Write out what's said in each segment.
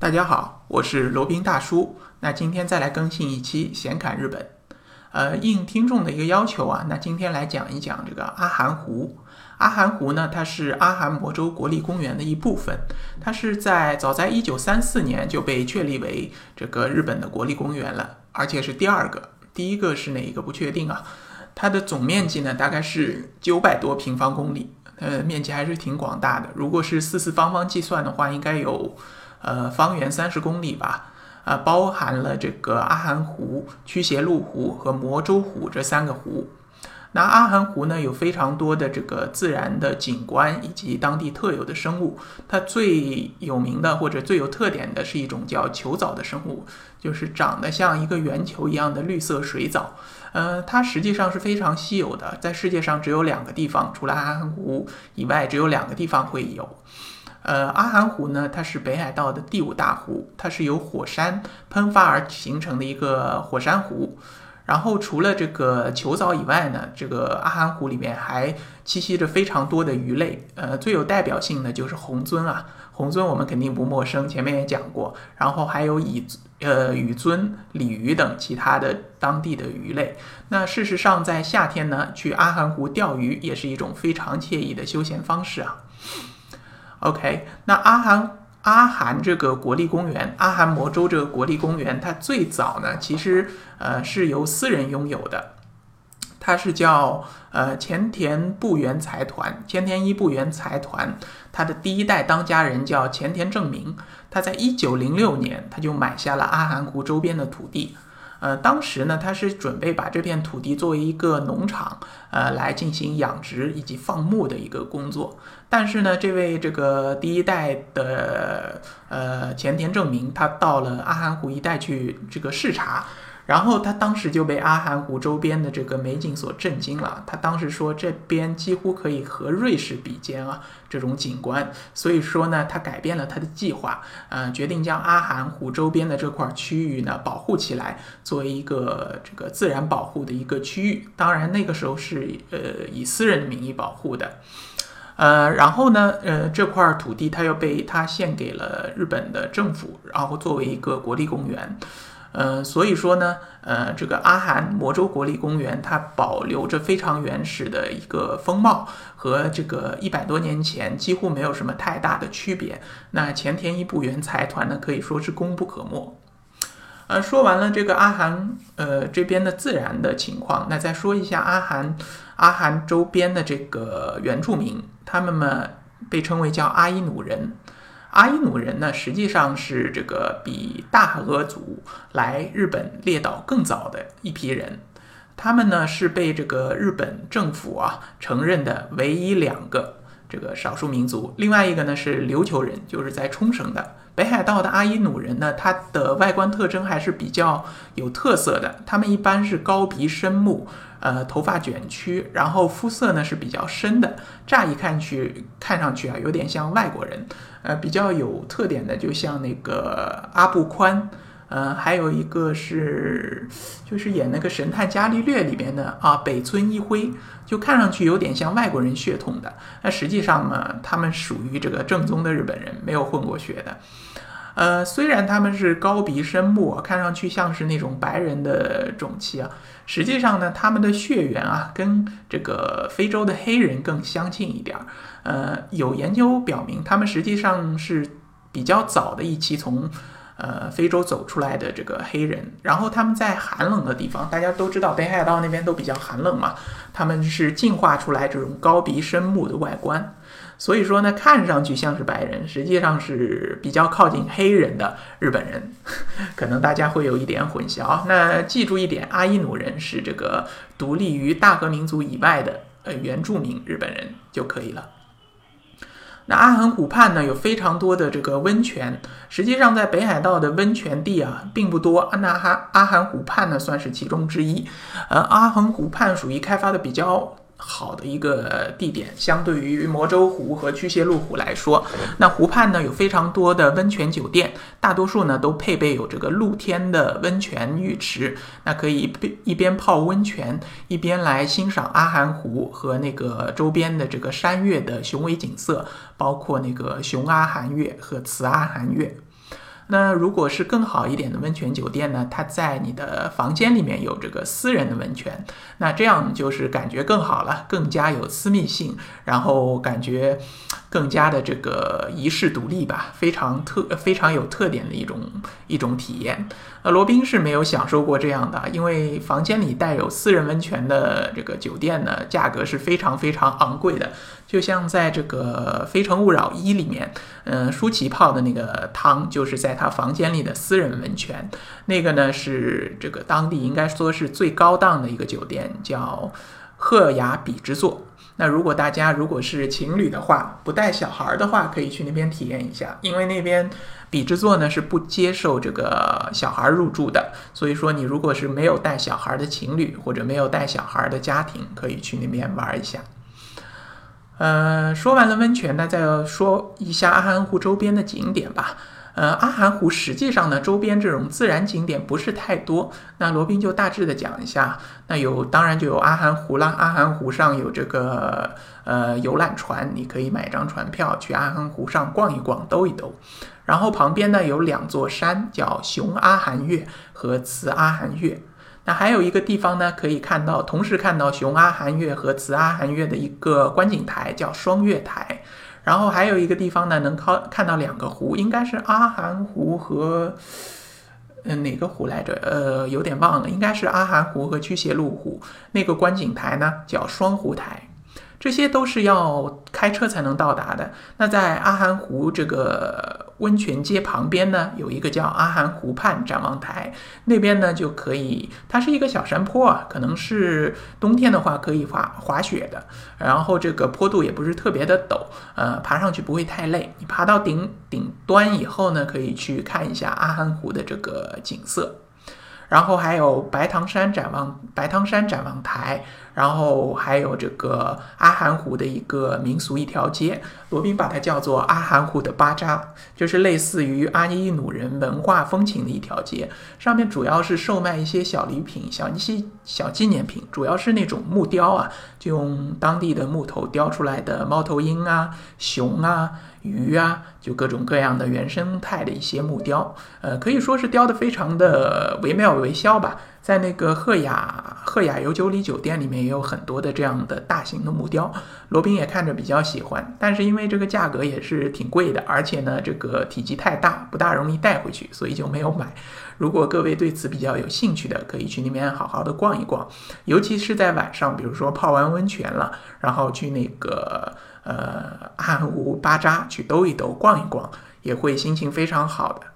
大家好，我是罗宾大叔。那今天再来更新一期闲侃日本。呃，应听众的一个要求啊，那今天来讲一讲这个阿寒湖。阿寒湖呢，它是阿寒魔州国立公园的一部分。它是在早在一九三四年就被确立为这个日本的国立公园了，而且是第二个，第一个是哪一个不确定啊？它的总面积呢，大概是九百多平方公里，呃，面积还是挺广大的。如果是四四方方计算的话，应该有呃方圆三十公里吧。啊，包含了这个阿寒湖、驱邪路湖和魔州湖这三个湖。那阿寒湖呢，有非常多的这个自然的景观以及当地特有的生物。它最有名的或者最有特点的是一种叫球藻的生物，就是长得像一个圆球一样的绿色水藻。呃，它实际上是非常稀有的，在世界上只有两个地方，除了阿寒湖以外，只有两个地方会有。呃，阿寒湖呢，它是北海道的第五大湖，它是由火山喷发而形成的一个火山湖。然后除了这个球藻以外呢，这个阿寒湖里面还栖息着非常多的鱼类。呃，最有代表性的就是红鳟啊，红鳟我们肯定不陌生，前面也讲过。然后还有蚁呃羽鳟、鲤鱼等其他的当地的鱼类。那事实上，在夏天呢，去阿寒湖钓鱼也是一种非常惬意的休闲方式啊。OK，那阿寒阿寒这个国立公园，阿寒魔州这个国立公园，它最早呢，其实呃是由私人拥有的，它是叫呃前田部原财团，前田一部原财团，它的第一代当家人叫前田正明，他在一九零六年他就买下了阿寒湖周边的土地。呃，当时呢，他是准备把这片土地作为一个农场，呃，来进行养殖以及放牧的一个工作。但是呢，这位这个第一代的呃前田正明，他到了阿寒湖一带去这个视察。然后他当时就被阿寒湖周边的这个美景所震惊了。他当时说，这边几乎可以和瑞士比肩啊，这种景观。所以说呢，他改变了他的计划，呃，决定将阿寒湖周边的这块区域呢保护起来，作为一个这个自然保护的一个区域。当然那个时候是呃以私人名义保护的，呃，然后呢，呃，这块土地他又被他献给了日本的政府，然后作为一个国立公园。呃，所以说呢，呃，这个阿寒魔州国立公园它保留着非常原始的一个风貌，和这个一百多年前几乎没有什么太大的区别。那前田一部原财团呢，可以说是功不可没。呃，说完了这个阿寒呃这边的自然的情况，那再说一下阿寒阿寒周边的这个原住民，他们呢被称为叫阿伊努人。阿伊努人呢，实际上是这个比大和族来日本列岛更早的一批人。他们呢是被这个日本政府啊承认的唯一两个这个少数民族。另外一个呢是琉球人，就是在冲绳的北海道的阿伊努人呢，他的外观特征还是比较有特色的。他们一般是高鼻深目。呃，头发卷曲，然后肤色呢是比较深的，乍一看去，看上去啊，有点像外国人。呃，比较有特点的，就像那个阿布宽，呃，还有一个是，就是演那个《神探伽利略》里边的啊，北村一辉，就看上去有点像外国人血统的。那实际上呢，他们属于这个正宗的日本人，没有混过血的。呃，虽然他们是高鼻深目，看上去像是那种白人的种妻啊，实际上呢，他们的血缘啊，跟这个非洲的黑人更相近一点儿。呃，有研究表明，他们实际上是比较早的一期从呃非洲走出来的这个黑人。然后他们在寒冷的地方，大家都知道北海道那边都比较寒冷嘛，他们是进化出来这种高鼻深目的外观。所以说呢，看上去像是白人，实际上是比较靠近黑人的日本人，可能大家会有一点混淆。那记住一点，阿伊努人是这个独立于大和民族以外的呃原住民日本人就可以了。那阿寒湖畔呢，有非常多的这个温泉，实际上在北海道的温泉地啊并不多，那哈阿寒湖畔呢算是其中之一。呃，阿寒湖畔属于开发的比较。好的一个地点，相对于魔州湖和巨蟹路湖来说，那湖畔呢有非常多的温泉酒店，大多数呢都配备有这个露天的温泉浴池，那可以一边泡温泉，一边来欣赏阿寒湖和那个周边的这个山岳的雄伟景色，包括那个雄阿寒岳和雌阿寒岳。那如果是更好一点的温泉酒店呢，它在你的房间里面有这个私人的温泉，那这样就是感觉更好了，更加有私密性，然后感觉更加的这个遗世独立吧，非常特非常有特点的一种一种体验。呃，罗宾是没有享受过这样的，因为房间里带有私人温泉的这个酒店呢，价格是非常非常昂贵的，就像在这个《非诚勿扰一》里面，嗯，舒淇泡的那个汤就是在。他房间里的私人温泉，那个呢是这个当地应该说是最高档的一个酒店，叫赫雅比之作。那如果大家如果是情侣的话，不带小孩的话，可以去那边体验一下，因为那边比之作呢是不接受这个小孩入住的。所以说，你如果是没有带小孩的情侣或者没有带小孩的家庭，可以去那边玩一下。呃，说完了温泉呢，再说一下阿寒湖周边的景点吧。呃，阿寒湖实际上呢，周边这种自然景点不是太多。那罗宾就大致的讲一下。那有，当然就有阿寒湖啦。阿寒湖上有这个呃游览船，你可以买张船票去阿寒湖上逛一逛、兜一兜。然后旁边呢有两座山，叫雄阿寒岳和雌阿寒岳。那还有一个地方呢，可以看到同时看到雄阿寒岳和雌阿寒岳的一个观景台，叫双月台。然后还有一个地方呢，能靠看到两个湖，应该是阿寒湖和，嗯，哪个湖来着？呃，有点忘了，应该是阿寒湖和驱邪路湖。那个观景台呢，叫双湖台。这些都是要开车才能到达的。那在阿寒湖这个温泉街旁边呢，有一个叫阿寒湖畔展望台，那边呢就可以，它是一个小山坡啊，可能是冬天的话可以滑滑雪的。然后这个坡度也不是特别的陡，呃，爬上去不会太累。你爬到顶顶端以后呢，可以去看一下阿寒湖的这个景色。然后还有白唐山展望白唐山展望台，然后还有这个阿寒湖的一个民俗一条街，罗宾把它叫做阿寒湖的巴扎，就是类似于阿伊努人文化风情的一条街，上面主要是售卖一些小礼品、小一些小纪念品，主要是那种木雕啊，就用当地的木头雕出来的猫头鹰啊、熊啊。鱼啊，就各种各样的原生态的一些木雕，呃，可以说是雕的非常的惟妙惟肖吧。在那个赫雅赫雅游九里酒店里面也有很多的这样的大型的木雕，罗宾也看着比较喜欢，但是因为这个价格也是挺贵的，而且呢这个体积太大，不大容易带回去，所以就没有买。如果各位对此比较有兴趣的，可以去那边好好的逛一逛，尤其是在晚上，比如说泡完温泉了，然后去那个。呃，阿寒湖巴扎去兜一兜、逛一逛，也会心情非常好的。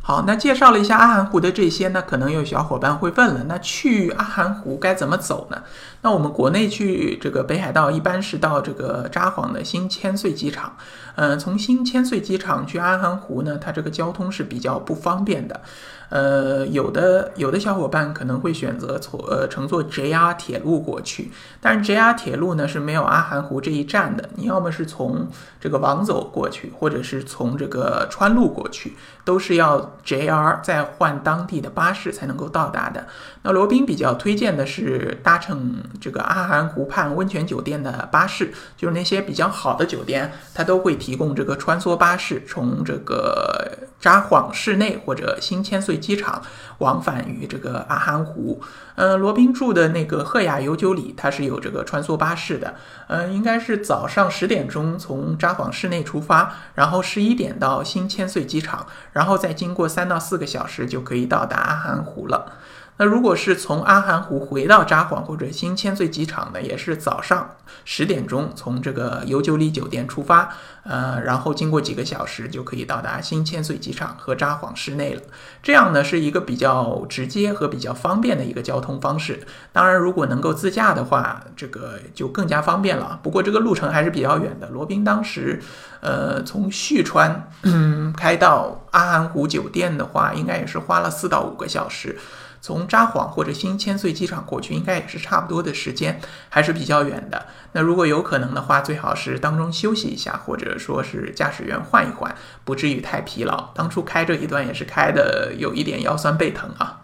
好，那介绍了一下阿寒湖的这些呢，可能有小伙伴会问了，那去阿寒湖该怎么走呢？那我们国内去这个北海道，一般是到这个札幌的新千岁机场。嗯，从新千岁机场去阿寒湖呢，它这个交通是比较不方便的。呃，有的有的小伙伴可能会选择坐呃乘坐 JR 铁路过去，但是 JR 铁路呢是没有阿寒湖这一站的。你要么是从这个王走过去，或者是从这个川路过去，都是要 JR 再换当地的巴士才能够到达的。那罗宾比较推荐的是搭乘这个阿寒湖畔温泉酒店的巴士，就是那些比较好的酒店，它都会提供这个穿梭巴士，从这个札幌市内或者新千岁。机场往返于这个阿寒湖，呃，罗宾住的那个赫雅游九里，它是有这个穿梭巴士的，呃，应该是早上十点钟从札幌市内出发，然后十一点到新千岁机场，然后再经过三到四个小时就可以到达阿寒湖了。那如果是从阿寒湖回到札幌或者新千岁机场呢，也是早上十点钟从这个游九里酒店出发，呃，然后经过几个小时就可以到达新千岁机场和札幌市内了。这样呢是一个比较直接和比较方便的一个交通方式。当然，如果能够自驾的话，这个就更加方便了。不过这个路程还是比较远的。罗宾当时，呃，从旭川开到阿寒湖酒店的话，应该也是花了四到五个小时。从札幌或者新千岁机场过去，应该也是差不多的时间，还是比较远的。那如果有可能的话，最好是当中休息一下，或者说是驾驶员换一换，不至于太疲劳。当初开这一段也是开的有一点腰酸背疼啊。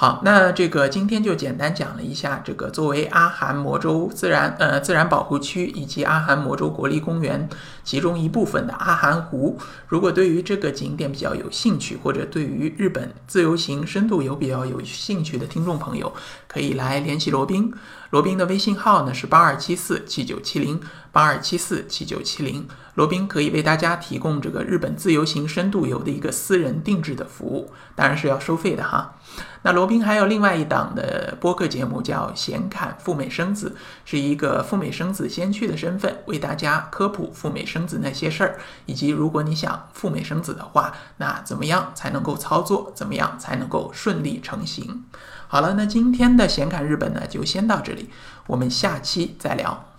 好，那这个今天就简单讲了一下这个作为阿寒魔州自然呃自然保护区以及阿寒魔州国立公园其中一部分的阿寒湖。如果对于这个景点比较有兴趣，或者对于日本自由行深度游比较有兴趣的听众朋友，可以来联系罗宾。罗宾的微信号呢是八二七四七九七零八二七四七九七零。罗宾可以为大家提供这个日本自由行深度游的一个私人定制的服务，当然是要收费的哈。那罗宾还有另外一档的播客节目叫《闲侃赴美生子》，是一个赴美生子先驱的身份，为大家科普赴美生子那些事儿，以及如果你想赴美生子的话，那怎么样才能够操作，怎么样才能够顺利成行。好了，那今天的闲侃日本呢，就先到这里，我们下期再聊。